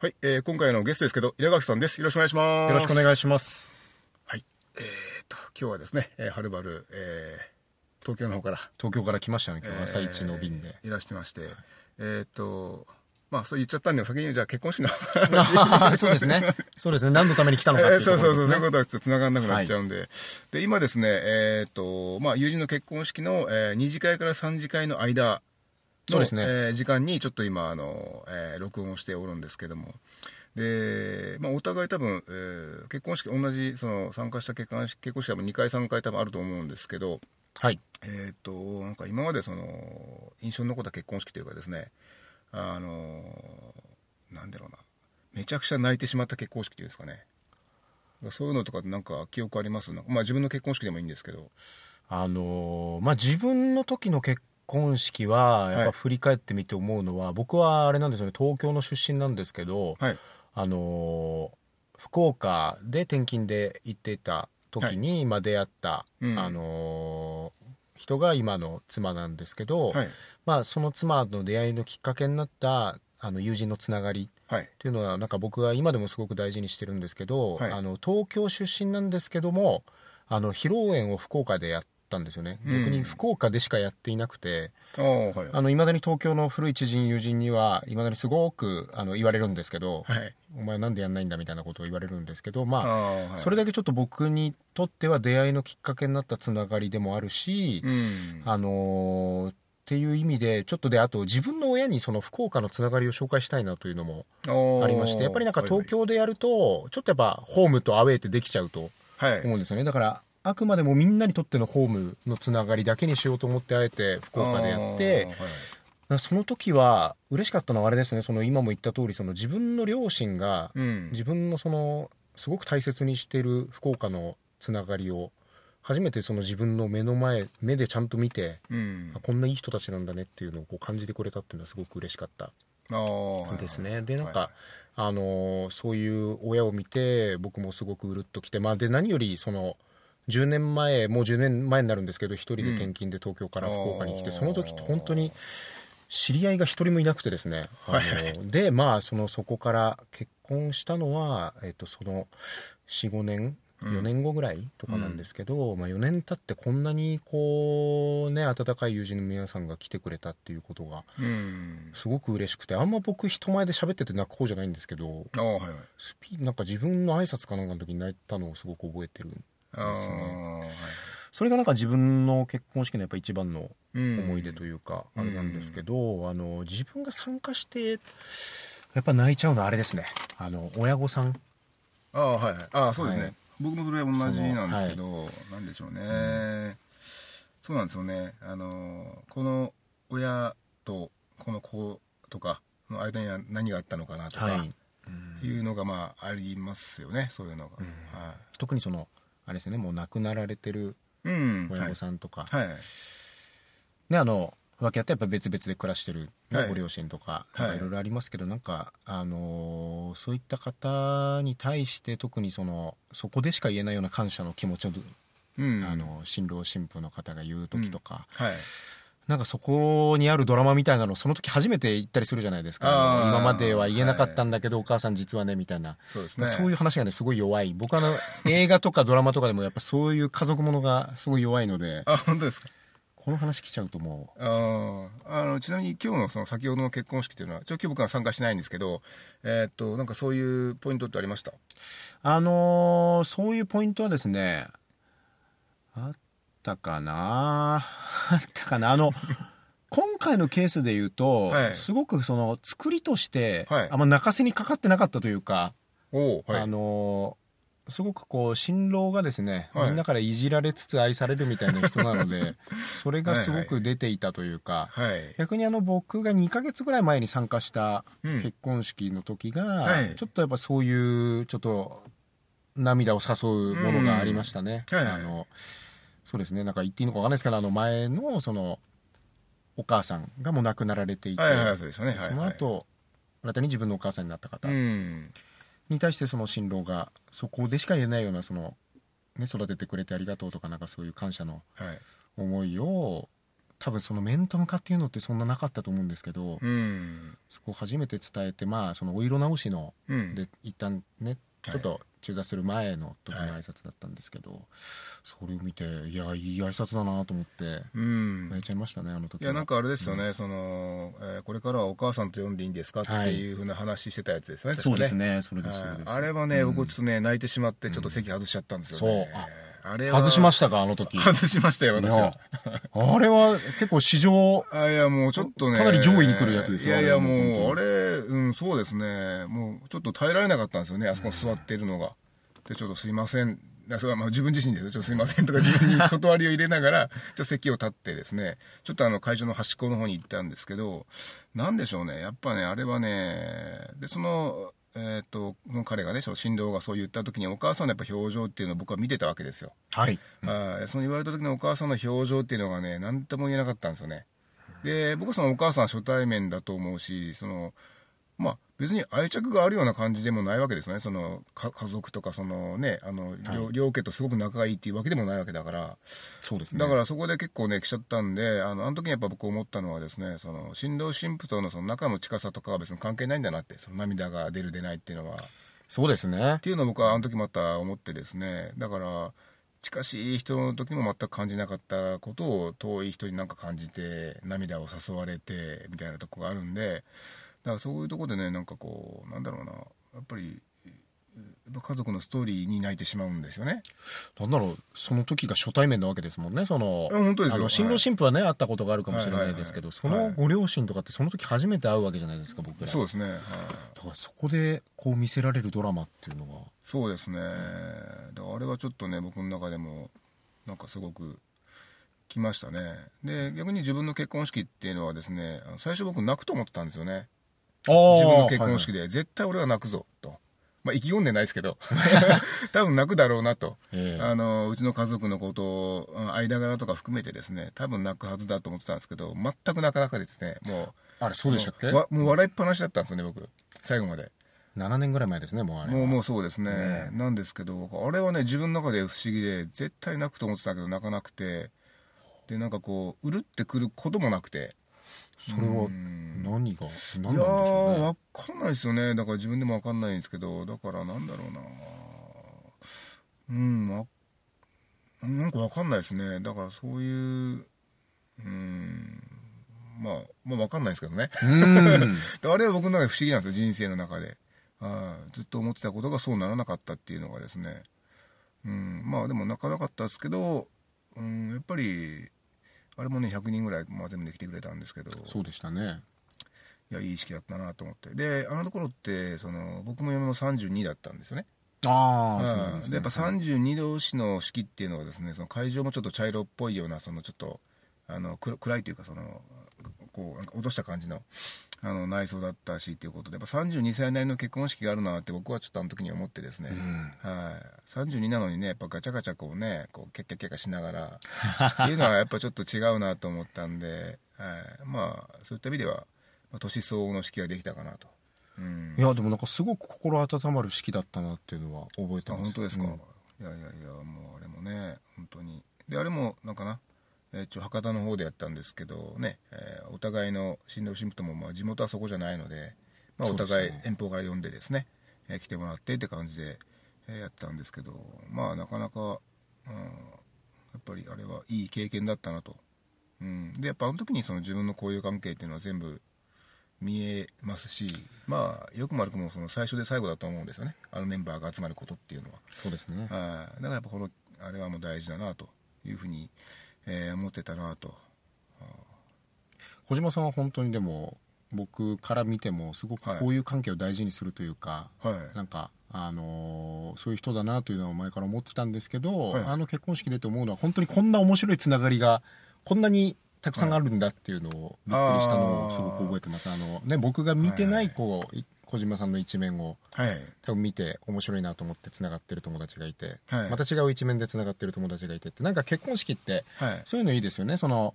はい、えー、今回のゲストですけど、稲垣さんです。よろしくお願いします。よろしくお願いします。はい。えー、と、今日はですね、えー、はるばる、えー、東京の方から、東京から来ましたね、今日朝一の便で。えーいらしてまして、えっ、と、まあ、そう言っちゃったんで、先にじゃあ結婚式の そうですね。そうですね。何のために来たのかっていうそうそうそう、そう。いうことはちょっと繋がんなくなっちゃうんで。で、今ですね、えっ、と、まあ、友人の結婚式の、えー、2次会から3次会の間の、そうですねえー時間にちょっと今、あの、えー録音をしておるんですけども。で、まあ、お互い多分、えー結婚式、同じ、その、参加した結婚式、結婚式は2回3回多分あると思うんですけど、はい。えっ、と、なんか今までその、印象に残った結婚式というかですね、あの、なんだろうな、めちゃくちゃ泣いてしまった結婚式っていうんですかね。そういうのとかなんか記憶あります？まあ自分の結婚式でもいいんですけど。あのーまあ、自分の時の結婚式は、やっはいぱ振り返ってみて思うのは、僕はあれなんですよね、東京の出身なんですけど、はい。あのー福岡で転勤で行っていた時に、まあ、出会った、うんあのー人が今の妻なんですけど、はい。まあ、その妻の出会いのきっかけになったあの友人のつながりはい。っていうのはなんか僕は今でもすごく大事にしてるんですけど、はいあの東京出身なんですけどもあの披露宴を福岡でやったんですよねうん逆に福岡でしかやっていなくてああ、はい。いまだに東京の古い知人友人にはいまだにすごくあの言われるんですけど、はい。お前なんでやんないんだみたいなことを言われるんですけどまあはい。それだけちょっと僕にとっては出会いのきっかけになったつながりでもあるし、うん。あのーっていう意味でちょっとであと自分の親にその福岡のつながりを紹介したいなというのもありましてやっぱりなんか東京でやるとちょっとやっぱホームとアウェーってできちゃうと。思うんですよねだからあくまでもみんなにとってのホームのつながりだけにしようと思ってあえて福岡でやってその時は嬉しかったのはあれですねその今も言った通りその自分の両親がうん。自分のそのすごく大切にしてる福岡のつながりを初めてその自分の目の前目でちゃんと見てうんあ。こんないい人たちなんだねっていうのをこう感じてくれたっていうのはすごく嬉しかったですね。で、なんか、はいあのーそういう親を見て、僕もすごくうるっときて、まあ、で、何より、その、10年前、もう10年前になるんですけど、一人で転勤で東京から福岡に来て、うんその時って本当に、知り合いが一人もいなくてですね。はいで、まあ、その、そこから結婚したのは、えっと、その、4、5年、4年後ぐらいとかなんですけど、まあ4年経ってこんなにこうね温かい友人の皆さんが来てくれたっていうことがうん。すごく嬉しくてあんま僕人前で喋ってて泣く方じゃないんですけどはいはい。スピなんか自分の挨拶かなんかの時に泣いたのをすごく覚えてるですね。はい。それがなんか自分の結婚式のやっぱ一番のうん。思い出というか、あれなんですけど、あの自分が参加してやっぱ泣いちゃうのはあれですね。あの親御さん。ああはい。はいああそうですね、はい。僕もそれ同じなんですけど、なんでしょうね、そうなんですよね。あのこの親とこの子とかの間には何があったのかなとか、はい。い、うのがまあありますよね。そういうのが、は特にそのあれですねもう亡くなられてるい、うん親御さんとか、はい、はい。ねあの分け合ってやっぱ別々で暮らしてる、ねはい。ご両親とかはい。なんかいろいろありますけど、なんか、あのーそういった方に対して特にそのそこでしか言えないような感謝の気持ちを、うん。あの新郎新婦の方が言う時とか、はいなんかそこにあるドラマみたいなのをその時初めて言ったりするじゃないですか。今までは言えなかったんだけど、お母さん実はねみたいな。そうですね。そういう話がねすごい弱い。僕はあの 映画とかドラマとかでもやっぱそういう家族ものがすごい弱いのであ本当ですか？この話来ちゃうともう。あー。あのちなみに今日のその先ほどの結婚式というのはちょ今日僕は参加しないんですけどえーっとなんかそういうポイントってありました？あのーそういうポイントはですね、あったかな？あったかな？あの、今回のケースで言うと、はい。すごくその作りとして、はい。あんま泣かせにかかってなかったというか、おおはい。あのーすごくこう新郎がですね、はい。みんなからいじられつつ愛されるみたいな人なので それがすごく出ていたというかはい。逆にあの僕が2ヶ月ぐらい前に参加したうん。結婚式の時が、はい。ちょっとやっぱそういうちょっと涙を誘うものがありましたね、うんはい。はい。あのそうですね。なんか言っていいのか分かんないですけどあの前のそのお母さんがもう亡くなられていて、はいはいそうですよね。はいはい。その後新たに自分のお母さんになった方うんに対してその新郎がそこでしか言えないようなその、ね、育ててくれてありがとうとかなんかそういう感謝のはい。思いを多分その面と向かっていうのってそんななかったと思うんですけど、うん。そこを初めて伝えてまあそのお色直しのうん。で一旦ねはいちょっと中座する前の時の挨拶だったんですけど、それを見ていやいい挨拶だなと思ってうん。泣いちゃいましたねあの時いやなんかあれですよね、その、えーこれからはお母さんと呼んでいいんですかっていうふうな話してたやつですよね、確かそうですねそれですあれはね、うん。僕ちょっとね泣いてしまってちょっと席外しちゃったんですよね、そうあれは外しましたかあの時。外しましたよ私は。あれは結構史上あいやもうちょっとねかなり上位に来るやつですよいやいやもうあれうんそうですね。もうちょっと耐えられなかったんですよねあそこに座っているのが。でちょっとすいません。あそれはまあ自分自身ですよ。ちょっとすいませんとか自分に断りを入れながら ちょっと席を立ってですねちょっとあの会場の端っこの方に行ったんですけどなんでしょうね。やっぱねあれはねでそのえっ、とその彼がね新郎がそう言った時にお母さんのやっぱ表情っていうのを僕は見てたわけですよ。はい。はい、その言われた時のお母さんの表情っていうのがね何とも言えなかったんですよね。で僕はそのお母さんは初対面だと思うしそのまあ別に愛着があるような感じでもないわけですよね。そのか家族とかそのねあの、両両家とすごく仲がいいっていうわけでもないわけだから。そうですね。だからそこで結構ね来ちゃったんであのあの時にやっぱ僕思ったのはですねその新郎新婦とのその仲の近さとかは別に関係ないんだなってその涙が出る出ないっていうのは。そうですね。っていうのを僕はあの時また思ってですね。だから近しい人の時も全く感じなかったことを遠い人になんか感じて涙を誘われてみたいなとこがあるんでだからそういうとこでねなんかこうなんだろうなやっぱり家族のストーリーに泣いてしまうんですよね。なんだろうその時が初対面なわけですもんねその本当ですよ。あの新郎はい新婦はね会ったことがあるかもしれないですけど、そはいはいはい。のご両親とかってその時初めて会うわけじゃないですか僕ら。そうですね、はい、だからそこでこう見せられるドラマっていうのは。そうですね。だからあれはちょっとね僕の中でもなんかすごく来ましたね。で逆に自分の結婚式っていうのはですね最初僕泣くと思ってたんですよね自分の結婚式で、で、絶対俺は泣くぞと、まあ、意気込んでないですけど。多分泣くだろうなと、ええ。あのうちの家族のことをうん間柄とか含めてですね多分泣くはずだと思ってたんですけど全く泣かなかですねもあれそうでしたっけ？もう笑いっぱなしだったんですよね僕。最後まで。7年ぐらい前ですねもうあれ。はもうもうそうですね、ねなんですけどあれはね自分の中で不思議で絶対泣くと思ってたけど泣かなくて。でなんかこううるってくることもなくてそれはうん何が何なんいやでしょうー、ねわかんないですよね。だから自分でもわかんないんですけど、だからなんだろうなうん、わなんかわかんないですね。だからそういう、うん、まあ、まあわかんないですけどね。あれは僕の中で不思議なんですよ、人生の中で。はいずっと思ってたことがそうならなかったっていうのがですね。うん、まあでも泣かなかったですけど、うん、やっぱり、あれもね、100人ぐらい、まあ、全部で来てくれたんですけど、そうでしたね。いやいい式だったなと思って。であのところってその僕も嫁も32だったんですよね。ああうん。そうなんですやっぱ32同士の式っていうのはですねその会場もちょっと茶色っぽいようなそのちょっとあの暗暗いというかそのこうなんか落とした感じのあの内装だったしっていうことでやっぱ32歳なりの結婚式があるなって僕はちょっとあの時に思ってですね、うん。はい、32なのにねやっぱガチャガチャこうねこうキャッキャッキャッしながら。っていうのはやっぱちょっと違うなと思ったんで、はい、まあそういった意味では、まあ、年相応の式ができたかなと、うん、いやでもなんかすごく心温まる式だったなっていうのは覚えてあます。本当ですか、うん。いやいやいやもうあれもね本当に。であれもなんかなえー一応博多の方でやったんですけどね、えーお互いの新郎新婦ともまあ地元はそこじゃないので、まあ、お互い遠方から呼んでですねえー来てもらってって感じで、えーやったんですけどまあなかなか、うん、やっぱりあれはいい経験だったなと、うん、でやっぱあの時にその自分の交友関係っていうのは全部見えますしまあよくも悪くもその最初で最後だと思うんですよね。あのメンバーが集まることっていうのは。そうですね。はい、だからやっぱこのあれはもう大事だなというふうに、えー思ってたなと。小島さんは本当にでも僕から見てもすごくこういう関係を大事にするというか、はい。なんか、あのーそういう人だなというのは前から思ってたんですけど、はい。あの結婚式でと思うのは本当にこんな面白いつながりがこんなにたくさんあるんだっていうのをびっくりしたのをすごく覚えてます。あの、ね、僕が見てないこうい小島さんの一面をはい。多分見て面白いなと思ってつながってる友達がいて、はい。また違う一面でつながってる友達がいてってなんか結婚式ってはい。そういうのいいですよね。その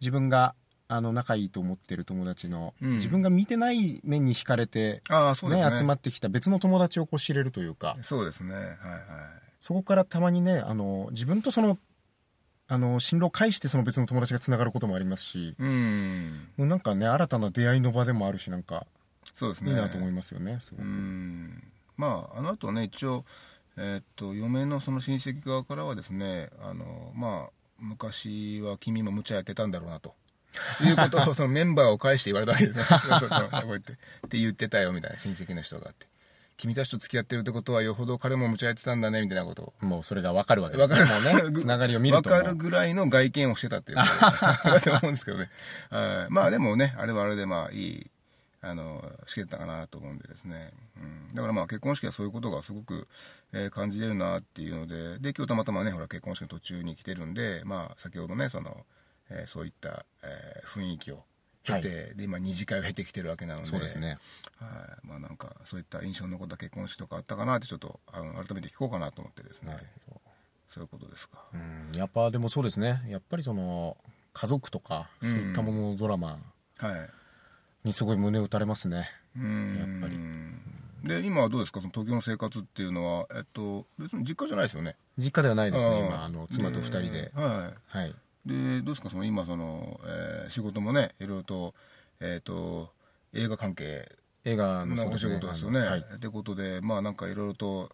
自分があの仲いいと思ってる友達の、うん。自分が見てない面に惹かれて、ああそうですね。集まってきた別の友達をこう知れるというかそうですね。はいはい。そこからたまにねあの自分とそのあの進路を介してその別の友達がつながることもありますしうん。もうなんかね新たな出会いの場でもあるしなんかそうですね。いいなと思いますよねすごうくん。まああの後ね一応えーっと嫁のその親戚側からはですねあのまあ昔は君も無茶やってたんだろうなと。いうことを そのメンバーを介して言われたわけですねそうそうそうこうやってって言ってたよみたいな親戚の人があって。君たちと付き合ってるってことはよほど彼も無茶やってたんだねみたいなことを。もうそれが分かるわけですね。わかる。ね つながりを見るとも。うわかるぐらいの外見をしてたっていうことだと思うんですけどね。はい。まあでもね、あれはあれでまあいい、あの、式だったかなと思うんでですね。うん、だからまあ結婚式はそういうことがすごく、えー感じれるなっていうので、で、今日たまたまね、ほら結婚式の途中に来てるんで、まあ先ほどね、その、えーそういった、えー雰囲気を経て、で、今二次会を経てきてるわけなので、そうですねはい。まあなんかそういった印象に残った結婚式とかあったかなってちょっと、あの改めて聞こうかなと思ってですね。そういうことですか。うんやっぱでもそうですねやっぱりその家族とかそういったもののドラマはい。にすごい胸打たれますね、うん。やっぱり。で今はどうですか？その東京の生活っていうのは、えっと、別に実家じゃないですよね？実家ではないですね今あの妻と二人で。ははい。い。でどうですか？その今その、えー仕事もねいろいろと,、えっと映画関係。映画ののお仕事ですよね。あのはい。ってことでまあなんかいろいろと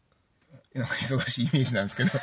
なんか忙しいイメージなんですけど。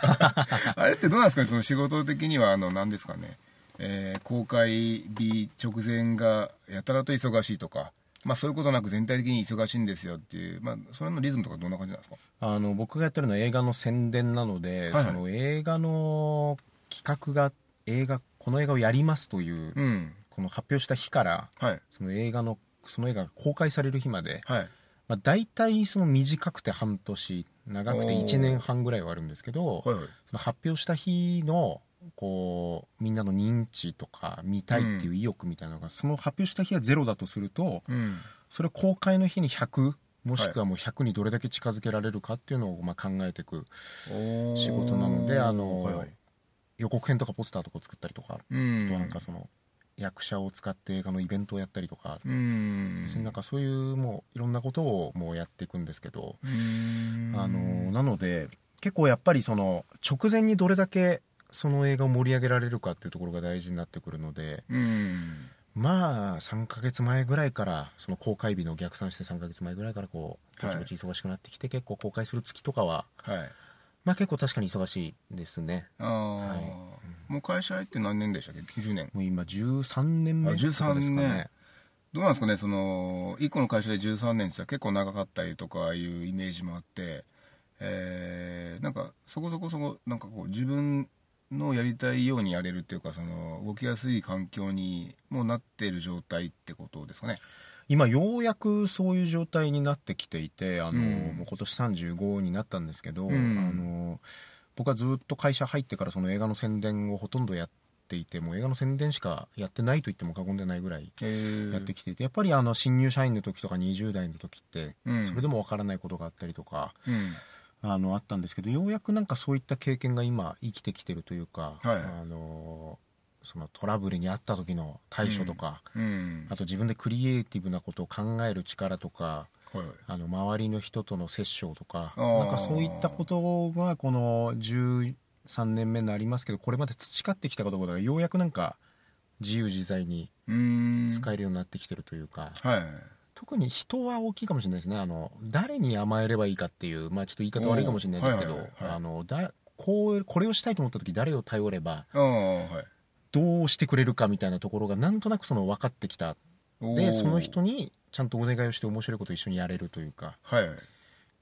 あれってどうなんですかね？その仕事的にはあの何ですかね、えー公開日直前がやたらと忙しいとかまあそういうことなく全体的に忙しいんですよっていう、まあ、それのリズムとかどんな感じなんですか？あの僕がやってるのは映画の宣伝なので、はいはい。その映画の企画が映画この映画をやりますという、うん。この発表した日からはい。その映画のその映画が公開される日まで、はい。まあ、大体その短くて半年長くておー。1年半ぐらいはあるんですけど、はいはい。その発表した日のこうみんなの認知とか見たいっていう意欲みたいなのが、その発表した日はゼロだとするとうん。それを公開の日に100もしくはもう100にどれだけ近づけられるかっていうのをまあ考えていく仕事なのであの、はいはい。予告編とかポスターとかを作ったりとか、うん。あとはなんかその役者を使って映画のイベントをやったりとか、うん。別になんかそういうもういろんなことをもうやっていくんですけど、うん。あのなので結構やっぱりその直前にどれだけその映画を盛り上げられるかっていうところが大事になってくるのでうん。まあ3ヶ月前ぐらいからその公開日の逆算して3ヶ月前ぐらいからこうぼちぼち忙しくなってきて、結構公開する月とかははい。まあ結構確かに忙しいですね。ああ、はい。もう会社入って何年でしたっけ？10年。もう今13年目ですか13年ね。どうなんですかね？その1個の会社で13年って結構長かったりとかいうイメージもあってえーなんかそこそこそこなんかこう自分のやりたいようにやれるっていうかその動きやすい環境にもうなっている状態ってことですかね。今ようやくそういう状態になってきていてあの、うん。もう今年35になったんですけど、うん。あの僕はずっと会社入ってからその映画の宣伝をほとんどやっていてもう映画の宣伝しかやってないと言っても過言ではないぐらいえー。やってきていてやっぱりあの新入社員の時とか20代の時ってうん。それでもわからないことがあったりとか、うんあのあったんですけどようやくなんかそういった経験が今生きてきてるというか、はい。あのそのトラブルにあった時の対処とか、うん。あと自分でクリエイティブなことを考える力とかはい。はいあの周りの人との接触とかなんかそういったことがこの13年目になりますけどこれまで培ってきたことがようやくなんか自由自在にうん。使えるようになってきてるというか、はい特に人は大きいかもしれないですね。あの誰に甘えればいいかっていう、まあ、ちょっと言い方悪いかもしれないですけどこうこれをしたいと思った時誰を頼ればどうしてくれるかみたいなところがなんとなくその分かってきた。でその人にちゃんとお願いをして面白いことを一緒にやれるというかはい。っ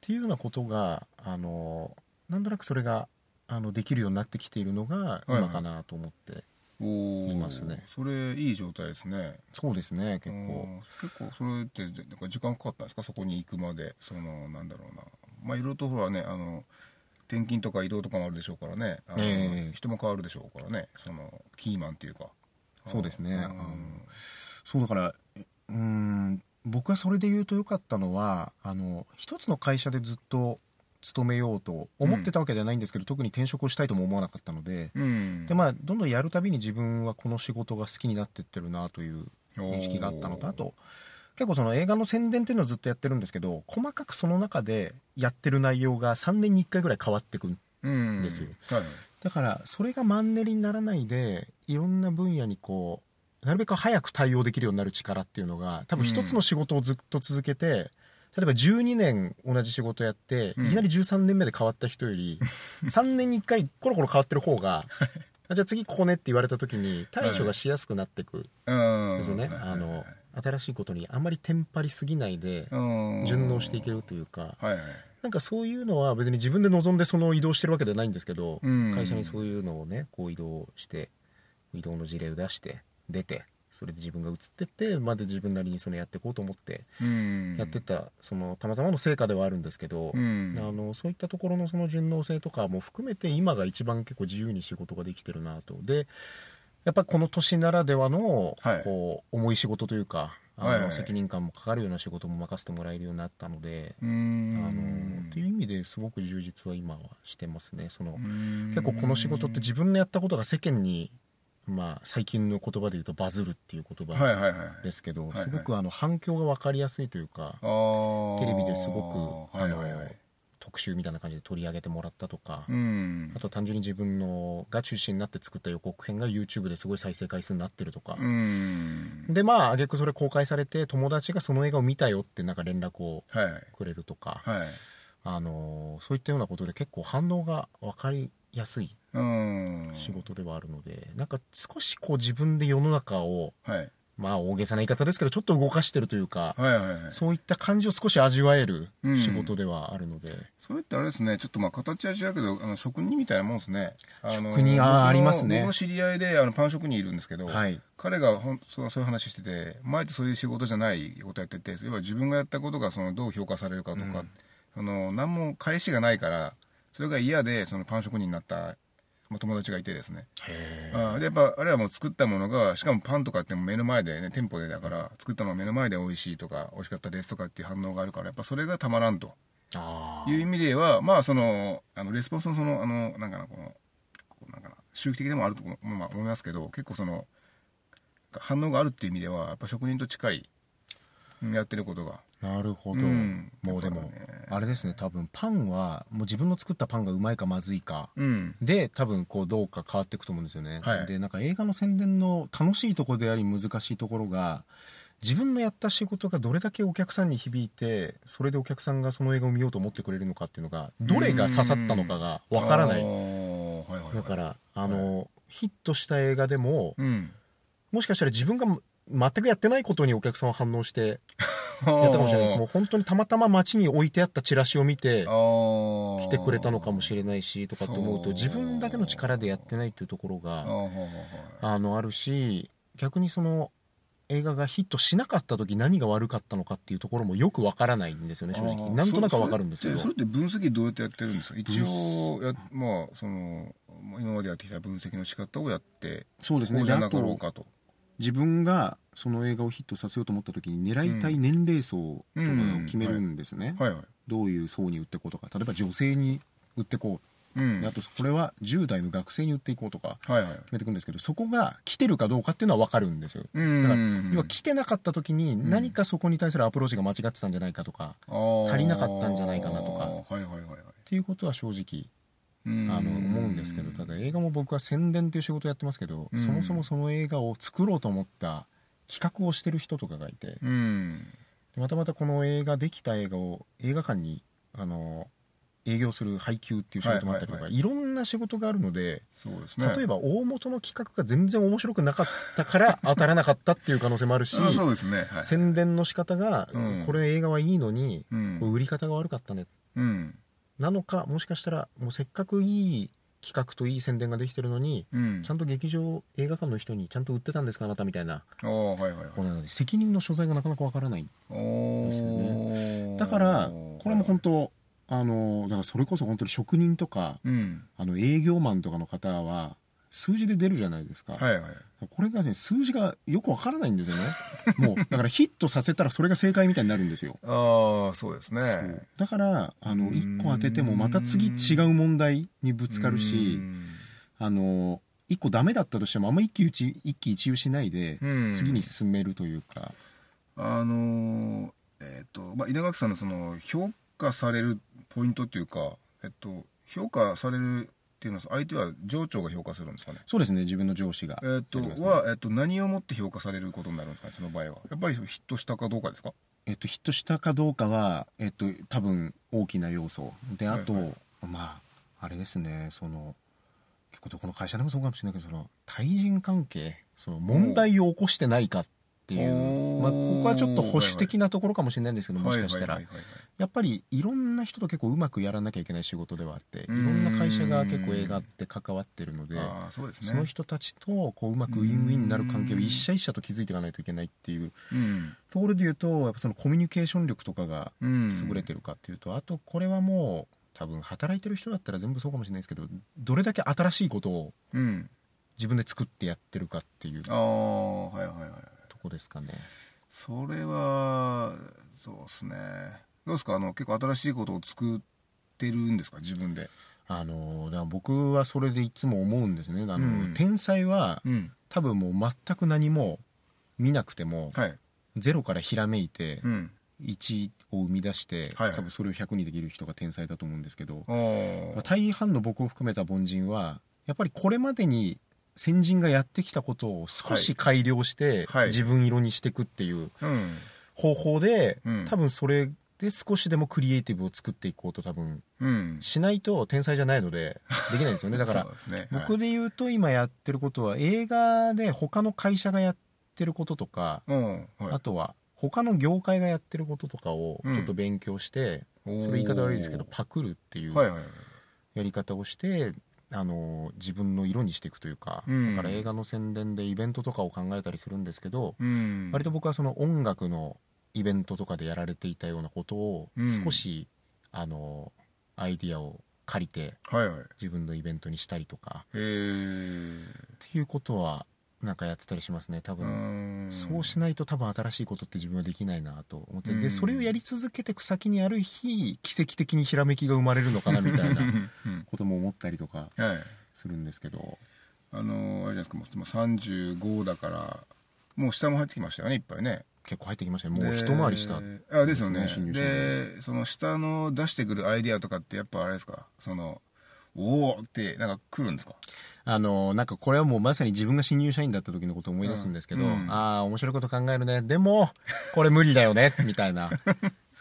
ていうようなことがあのなんとなくそれがあのできるようになってきているのがいはい今かなと思って。おーいますね。それいい状態ですね。そうですね結構。うん。結構それってなんか時間かかったんですか？そこに行くまで。そのなんだろうな。まあいろいろとほらねあの転勤とか移動とかもあるでしょうからね。ええ。人も変わるでしょうからね。そのキーマンっていうか。そうですね。そうだからうーん僕はそれで言うと良かったのはあの一つの会社でずっと勤めようと思ってたわけではないんですけど、特に転職をしたいとも思わなかったので、うん。でまあどんどんやるたびに自分はこの仕事が好きになってってるなという認識があったのとあと結構その映画の宣伝っていうのをずっとやってるんですけど細かくその中でやってる内容が3年に1回ぐらい変わってくんですよ。はい。だからそれがマンネリにならないでいろんな分野にこうなるべく早く対応できるようになる力っていうのが多分一つの仕事をずっと続けて、例えば12年同じ仕事やって、うん。いきなり13年目で変わった人より 3年に1回コロコロ変わってる方があじゃあ次ここねって言われた時に対処がしやすくなってくうん。ですよね、はいあの新しいことにあまりテンパりすぎないで順応していけるというかはいはい。なんかそういうのは別に自分で望んでその移動してるわけではないんですけど、うん。会社にそういうのをねこう移動して移動の事例を出して出てそれで自分が移ってってまで自分なりにそのやっていこうと思ってうん。やってたそのたまたまの成果ではあるんですけど、うん。あのそういったところのその順応性とかも含めて今が一番結構自由に仕事ができてるなと。でやっぱこの年ならではのはい。こう重い仕事というかあの責任感もかかるような仕事も任せてもらえるようになったので、うあんのっていう意味ですごく充実は今はしてますね。そのうん。結構この仕事って自分のやったことが世間にまあ最近の言葉で言うとバズるっていう言葉ですけど、すごくあの反響が分かりやすいというか、テレビですごくはいはいはい。特集みたいな感じで取り上げてもらったとか、うん。あと単純に自分のが中心になって作った予告編が YouTube ですごい再生回数になってるとか、うん。でまあ挙句それ公開されて友達がその映画を見たよってなんか連絡をくれるとか、はい。あのそういったようなことで結構反応が分かりやすいうん。仕事ではあるので、なんか少しこう自分で世の中をはい。まあ大げさな言い方ですけどちょっと動かしてるというか、はいはいはい。そういった感じを少し味わえるうん。仕事ではあるので、それってあれですね。ちょっとまあ形は違うけどあの職人みたいなもんですね。職人あありますね。僕の知り合いであのパン職人いるんですけど、はい。彼がほんそうそういう話してて前ってそういう仕事じゃないことやってて要は自分がやったことがそのどう評価されるかとか、うん。その何も返しがないからそれが嫌でそのパン職人になったまあ友達がいてですね。へあーでやっぱあれはもう作ったものがしかもパンとかって目の前でね店舗でだから作ったのが目の前で美味しいとか美味しかったですとかっていう反応があるからやっぱそれがたまらんと。あいう意味ではまあそのあのレスポンスのそのあのなんかなこのなんかな周期的でもあると思うまあ思いますけど結構その反応があるっていう意味ではやっぱ職人と近いうんやってることが。なるほど、うん。もうでも、ねあれですね多分パンはもう自分の作ったパンがうまいかまずいかうん。で多分こうどうか変わっていくと思うんですよね、はい。でなんか映画の宣伝の楽しいところであり難しいところが自分のやった仕事がどれだけお客さんに響いてそれでお客さんがその映画を見ようと思ってくれるのかっていうのがどれが刺さったのかがわからない。はいはいはい。だからあの、ヒットした映画でもうん。もしかしたら自分が全くやってないことにお客さんは反応してや やったかもしれないです。もう本当にたまたま街に置いてあったチラシを見て来来てくれたのかもしれないしとかって思うと自分だけの力でやってないっていうところがあのあるし逆にその映画がヒットしなかった時何が悪かったのかっていうところもよくわからないんですよねー正直。なんとなくはわかるんですけど。それって分析どうやってやってるんですか？一応やまあその今までやってきた分析の仕方をやってそうですね。じゃなかろうかと。自分がその映画をヒットさせようと思った時に狙いたい年齢層とかを決めるんですね、はいはい。どういう層に売っていこうとか。例えば女性に売っていこう、うんであとこれは10代の学生に売っていこうとか決めていくんですけどそこが来てるかどうかっていうのは分かるんですよ。うんだから要は来てなかった時に何かそこに対するアプローチが間違ってたんじゃないかとか足りなかったんじゃないかなとか。はいはいはいはい。っていうことは正直うん。あの思うんですけど。ただ映画も僕は宣伝っていう仕事をやってますけど、うん。そもそもその映画を作ろうと思った企画をしてる人とかがいてうん。でまたまたこの映画できた映画を映画館にあの営業する配給っていう仕事もあったりとか、はいいろんな仕事があるのでそうですね。例えば大元の企画が全然面白くなかったから 当たらなかったっていう可能性もあるしあそうですね。はい。宣伝の仕方が、うん。これ映画はいいのに、うん。売り方が悪かったね。うん。なのかもしかしたらもうせっかくいい企画といい宣伝ができてるのに、うん。ちゃんと劇場映画館の人にちゃんと売ってたんですかあなたみたいな。はいはいはい。これなので責任の所在がなかなかわからない。おですよーだからこれも本当あのだからそれこそ本当に職人とかうん。あの営業マンとかの方は数字で出るじゃないですか、はいはい。これがね数字がよくわからないんですよね。もうだからヒットさせたらそれが正解みたいになるんですよ。ああそうですね。だからあのうん。1個当ててもまた次違う問題にぶつかるしうん。あの1個ダメだったとしてもあんま一喜一憂一喜一憂しないでうん。次に進めるというか、あのーえっ、と、まあ、稲垣さんのその評価されるポイントっていうか、えっと、評価されるっていうのは相手は上長が評価するんですかね？そうですね自分の上司が。えっ、とは、えっと、何をもって評価されることになるんですかね？その場合は。やっぱりヒットしたかどうかですか？えっと、ヒットしたかどうかは、えっと、多分大きな要素。であと、はい。はいまああれですねその結構どこの会社でもそうかもしれないけどその対人関係その問題を起こしてないかっていおう、ー。まあ、ここはちょっと保守的なところかもしれないんですけど、もしかしたら、やっぱりいろんな人と結構うまくやらなきゃいけない仕事ではあっていろうんんな会社が結構映画って関わってるので。ね。その人たちとこううまくウィンウィンになる関係を一社一社と築いていかないといけないっていううん。ところで言うとやっぱそのコミュニケーション力とかがうん優れてるかっていうと、あとこれはもう多分働いてる人だったら全部そうかもしれないですけどどれだけ新しいことをうん自分で作ってやってるかっていうとああはいはいはいこですかね。それはそうですねどうですか？あの結構新しいことを作ってるんですか？自分で。あのだから僕はそれでいつも思うんですね。あの、うん。天才はうん。多分もう全く何も見なくても、はい。ゼロからひらめいてうん。1を生み出して、はいはい。多分それを100にできる人が天才だと思うんですけど、まあ大半の僕を含めた凡人はやっぱりこれまでに先人がやってきたことを少し改良して、はい。自分色にしていくっていううん。方法で、うん。多分それで少しでもクリエイティブを作っていこうと多分うん。しないと天才じゃないのでできないんですよね。だからそうですね。僕で言うと今やってることは映画で他の会社がやってることとか、はいうん。はい。あとは他の業界がやってることとかをうん。ちょっと勉強して、おー。それ言い方悪いですけどパクるっていうはいはいはい。やり方をして、あの自分の色にしていくというか、うん。だから映画の宣伝でイベントとかを考えたりするんですけど、うん。割と僕はその音楽のイベントとかでやられていたようなことをうん。少し、あのアイディアを借りてはいはい。自分のイベントにしたりとか。っていうことはなんかやってたりしますね多分、ん。そうしないと多分新しいことって自分はできないなと思って、うん。でそれをやり続けていく先にある日奇跡的にひらめきが生まれるのかなみたいな。うん。ことも思ったりとかはい。するんですけど。あのあれじゃないですかもう今35だからもう下も入ってきましたよねいっぱいね結構入ってきましたね。もう一回りしたであですよね。で。その下の出してくるアイディアとかってやっぱあれですか？そのおおってなんか来るんですか？あのなんかこれはもうまさに自分が新入社員だった時のことを思い出すんですけど、うん。うんああ面白いこと考えるね。でもこれ無理だよね。みたいな。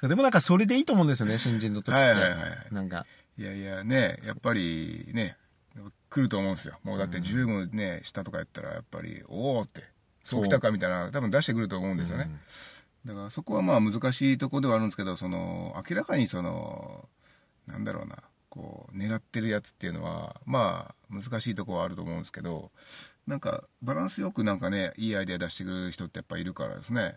でもなんかそれでいいと思うんですよね新人の時って、はいはいはいなんか。いやいやねやっぱりね来ると思うんですよ。もうだってジュームね下とかやったらやっぱりおおってそう。きたかみたいな多分出してくると思うんですよね、だからそこはまあ難しいところではあるんですけどその明らかにそのなんだろうなこう狙ってるやつっていうのはまあ難しいところはあると思うんですけどなんかバランスよくなんかねいいアイデア出してくる人ってやっぱいるからですね、はい。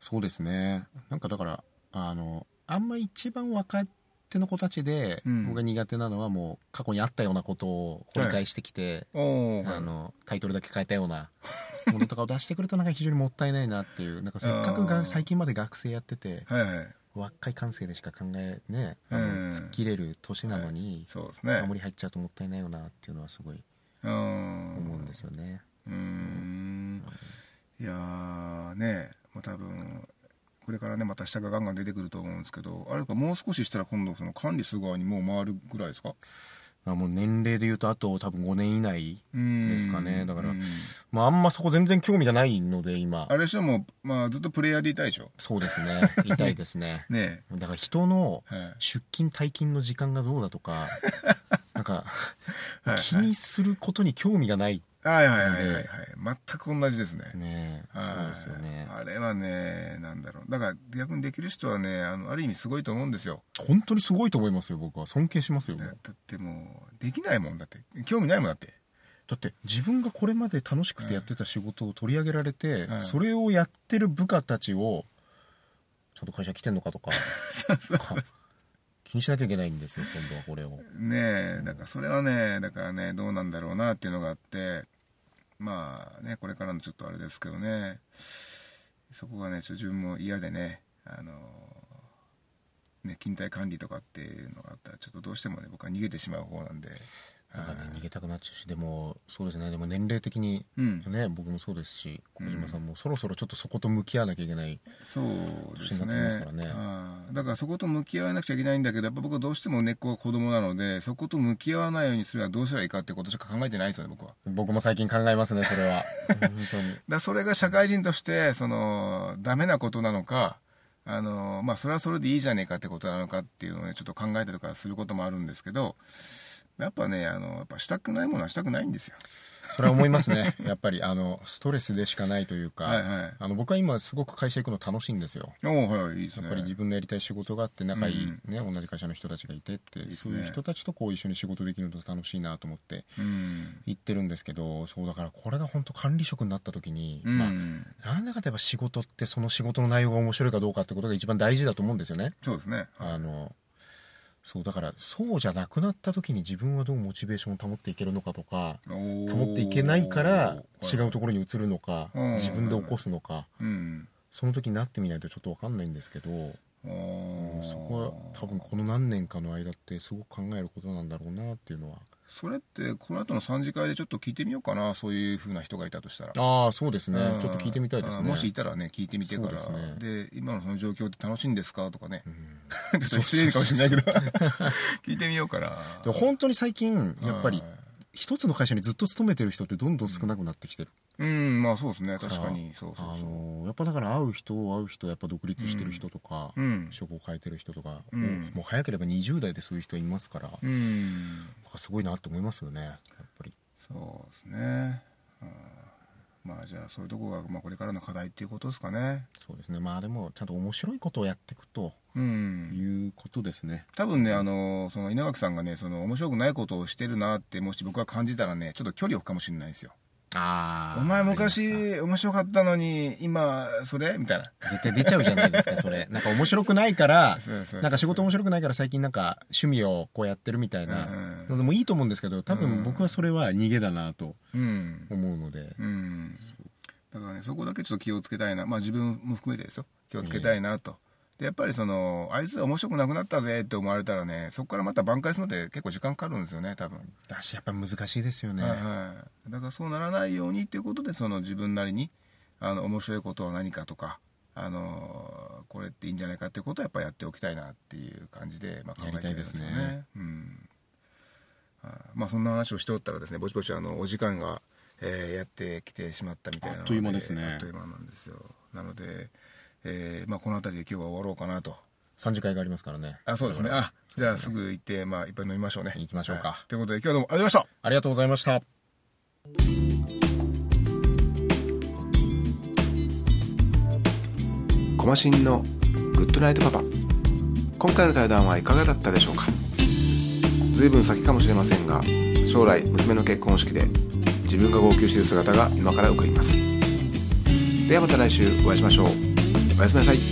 そうですね。なんかだからあのあんま一番若手の子たちで、うん。僕が苦手なのはもう過去にあったようなことを掘り返してきて、はい。あのタイトルだけ変えたような ものとかを出してくるとなんか非常にもったいないなっていうなんかせっかくが最近まで学生やっててはいはい。若い感性でしか考えねあうんの突っ切れる年なのに、そうですね。守り入っちゃうともったいないよなっていうのはすごいうん。思うんですよね、うーん。いやーねまあ多分これからねまた下がガンガン出てくると思うんですけどあれかもう少ししたら今度その管理する側にもう回るぐらいですか？まあ、もう年齢で言うとあと多分5年以内ですかね。だからうん。まああんまそこ全然興味がないので今。あれでしょもう、まあ、ずっとプレイヤーでいたいでしょ？そうですね。痛いですね。ねだから人の出勤退勤の時間がどうだとか なんかはい。気にすることに興味がないはいはいはいはい。はい全く同じですね。ねそうですよね。あれはねなんだろう。だから逆にできる人はねあのある意味すごいと思うんですよ。本当にすごいと思いますよ僕は。尊敬しますよだだってもうできないもんだって。興味ないもんだって。だって自分がこれまで楽しくてやってた仕事を取り上げられて、はいそれをやってる部下たちをちゃんと会社来てんのかとか。か気にしなきゃいけないんですよ今度はこれを。ねえだからそれはねだからねどうなんだろうなっていうのがあってまあねこれからのちょっとあれですけどね。そこがねちょ自分も嫌でねあのね勤怠管理とかっていうのがあったらちょっとどうしてもね僕は逃げてしまう方なんで。なんかね逃げたくなっちゃうしでもそうですね。でも年齢的にうん。ね僕もそうですし小島さんもそろそろちょっとそこと向き合わなきゃいけない、そうです年になってますからね。だからそこと向き合わなくちゃいけないんだけどやっぱ僕はどうしても根っこが子供なのでそこと向き合わないようにすればどうしたらいいかってことしか考えてないんですよね僕は。僕も最近考えますねそれは。本当に。だそれが社会人としてそのダメなことなのかあの、まあ、それはそれでいいじゃねえかってことなのかっていうのをねちょっと考えたりとかすることもあるんですけどやっぱねあのやっぱしたくないものはしたくないんですよ。それは思いますね。やっぱりあのストレスでしかないというか、はいはい。あの僕は今すごく会社行くの楽しいんですよ。はいいいですね。やっぱり自分のやりたい仕事があって仲いい、うんね同じ会社の人たちがいてってそういう人たちとこう一緒に仕事できるの楽しいなと思ってうん、行ってるんですけどそうだからこれが本当管理職になった時に、うん。まあなんだかんだやっぱ仕事ってその仕事の内容が面白いかどうかってことが一番大事だと思うんですよね。そうですね。あのそうだからそうじゃなくなった時に自分はどうモチベーションを保っていけるのかとか保保っていけないから違うところに移るのかうん。自分で起こすのかうん。その時になってみないとちょっと分かんないんですけどそこは多分この何年かの間ってすごく考えることなんだろうなっていうのはそれってこの後の3次会でちょっと聞いてみようかなそういうふうな人がいたとしたら。ああそうですね。うん。ちょっと聞いてみたいですね。うんもしいたらね聞いてみてから。ですで今のその状況って楽しいんですか？とかね。うん。ちょっと失礼かもしれないけど。聞いてみようかな。でも本当に最近やっぱりはい一つの会社にずっと勤めてる人ってどんどん少なくなってきてる、うんまあそうですね。確かに。そうそうあそう。のやっぱだから会う人会う人やっぱ独立してる人とか、うん。職を変えてる人とか、うん。もう早ければ20代でそういう人いますから、なん。うんかすごいなって思いますよねやっぱり。そうですね。うんまあじゃあそういうとこが、まあ、これからの課題っていうことですかね。そうですね。まあでもちゃんと面白いことをやっていくとうん。いうことですね、多分ねあのその稲垣さんがねその面白くないことをしてるなってもし僕が感じたらねちょっと距離を置くかもしれないですよあお前昔面白かったのに今それ？みたいな。か絶対出ちゃうじゃないですかそれ。なんか面白くないからなんか仕事面白くないから最近なんか趣味をこうやってるみたいな。うん。のでもいいと思うんですけど多うん。分僕はそれは逃げだなとうん。思うので、うん。だからねそこだけちょっと気をつけたいな。まあ自分も含めてですよ。気をつけたいなと、でやっぱりそのあいつ面白くなくなったぜって思われたらねそこからまた挽回するので結構時間かかるんですよね多分、だしやっぱ難しいですよね、はいはい、だからそうならないようにっていうことでその自分なりにあの面白いことは何かとかあのこれっていいんじゃないかっていうことをやっぱやっておきたいなっていう感じで、まあ、考えてるんですよやりたいですね。うん。はい。まあ、そんな話をしておったらですねぼちぼちあのお時間が、えーやってきてしまったみたいなのあっという間ですね。あっという間なんですよ。なので、えーまあ、この辺りで今日は終わろうかなと。3次会がありますからね。あそうですね。あじゃあすぐ行って、まあ、いっぱい飲みましょうね。行きましょうか。はい。ということで今日はどうもありがとうございました。ありがとうございました。コマシンのグッドナイトパパ。今回の対談はいかがだったでしょうか？随分先かもしれませんが将来娘の結婚式で自分が号泣している姿が今から浮かびます。ではまた来週お会いしましょうおやすみなさい